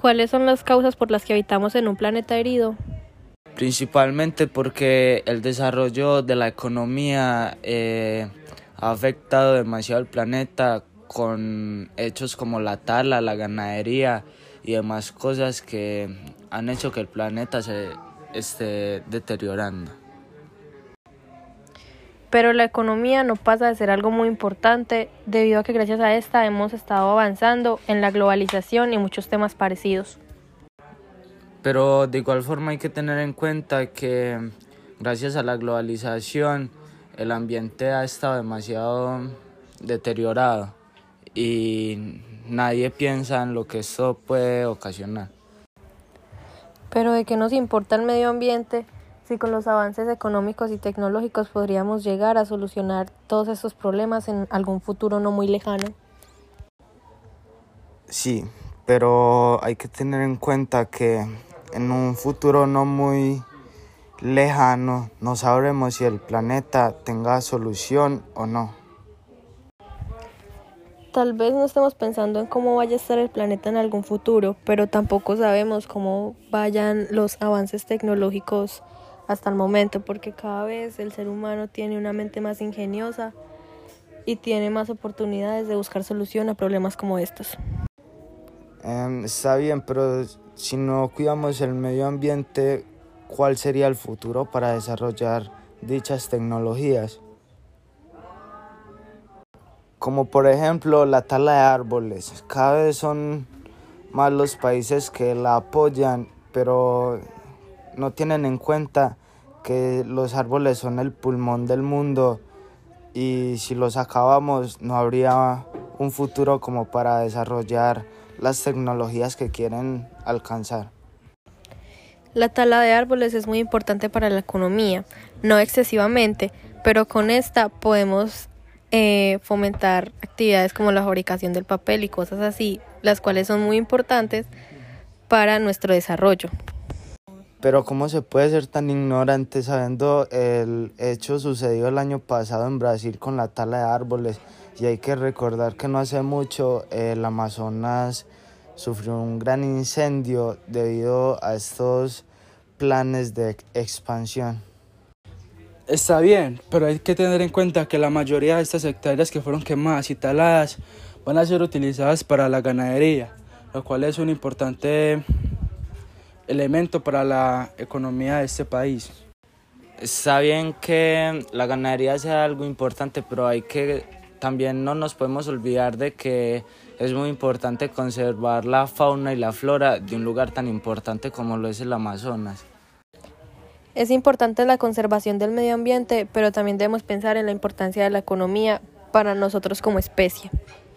¿Cuáles son las causas por las que habitamos en un planeta herido? Principalmente porque el desarrollo de la economía eh, ha afectado demasiado al planeta con hechos como la tala, la ganadería y demás cosas que han hecho que el planeta se esté deteriorando. Pero la economía no pasa de ser algo muy importante debido a que gracias a esta hemos estado avanzando en la globalización y muchos temas parecidos. Pero de igual forma hay que tener en cuenta que gracias a la globalización el ambiente ha estado demasiado deteriorado y nadie piensa en lo que esto puede ocasionar. Pero ¿de qué nos importa el medio ambiente si con los avances económicos y tecnológicos podríamos llegar a solucionar todos estos problemas en algún futuro no muy lejano? Sí, pero hay que tener en cuenta que en un futuro no muy lejano no sabremos si el planeta tenga solución o no. Tal vez no estemos pensando en cómo vaya a estar el planeta en algún futuro, pero tampoco sabemos cómo vayan los avances tecnológicos hasta el momento, porque cada vez el ser humano tiene una mente más ingeniosa y tiene más oportunidades de buscar solución a problemas como estos. Em, está bien, pero si no cuidamos el medio ambiente, ¿cuál sería el futuro para desarrollar dichas tecnologías? Como por ejemplo la tala de árboles. Cada vez son más los países que la apoyan, pero no tienen en cuenta que los árboles son el pulmón del mundo y si los acabamos no habría un futuro como para desarrollar las tecnologías que quieren alcanzar. La tala de árboles es muy importante para la economía, no excesivamente, pero con esta podemos eh, fomentar actividades como la fabricación del papel y cosas así, las cuales son muy importantes para nuestro desarrollo. Pero ¿cómo se puede ser tan ignorante sabiendo el hecho sucedido el año pasado en Brasil con la tala de árboles? Y hay que recordar que no hace mucho el Amazonas sufrió un gran incendio debido a estos planes de expansión. Está bien, pero hay que tener en cuenta que la mayoría de estas hectáreas que fueron quemadas y taladas van a ser utilizadas para la ganadería, lo cual es un importante elemento para la economía de este país. Está bien que la ganadería sea algo importante, pero hay que también no nos podemos olvidar de que es muy importante conservar la fauna y la flora de un lugar tan importante como lo es el Amazonas. Es importante la conservación del medio ambiente, pero también debemos pensar en la importancia de la economía para nosotros como especie.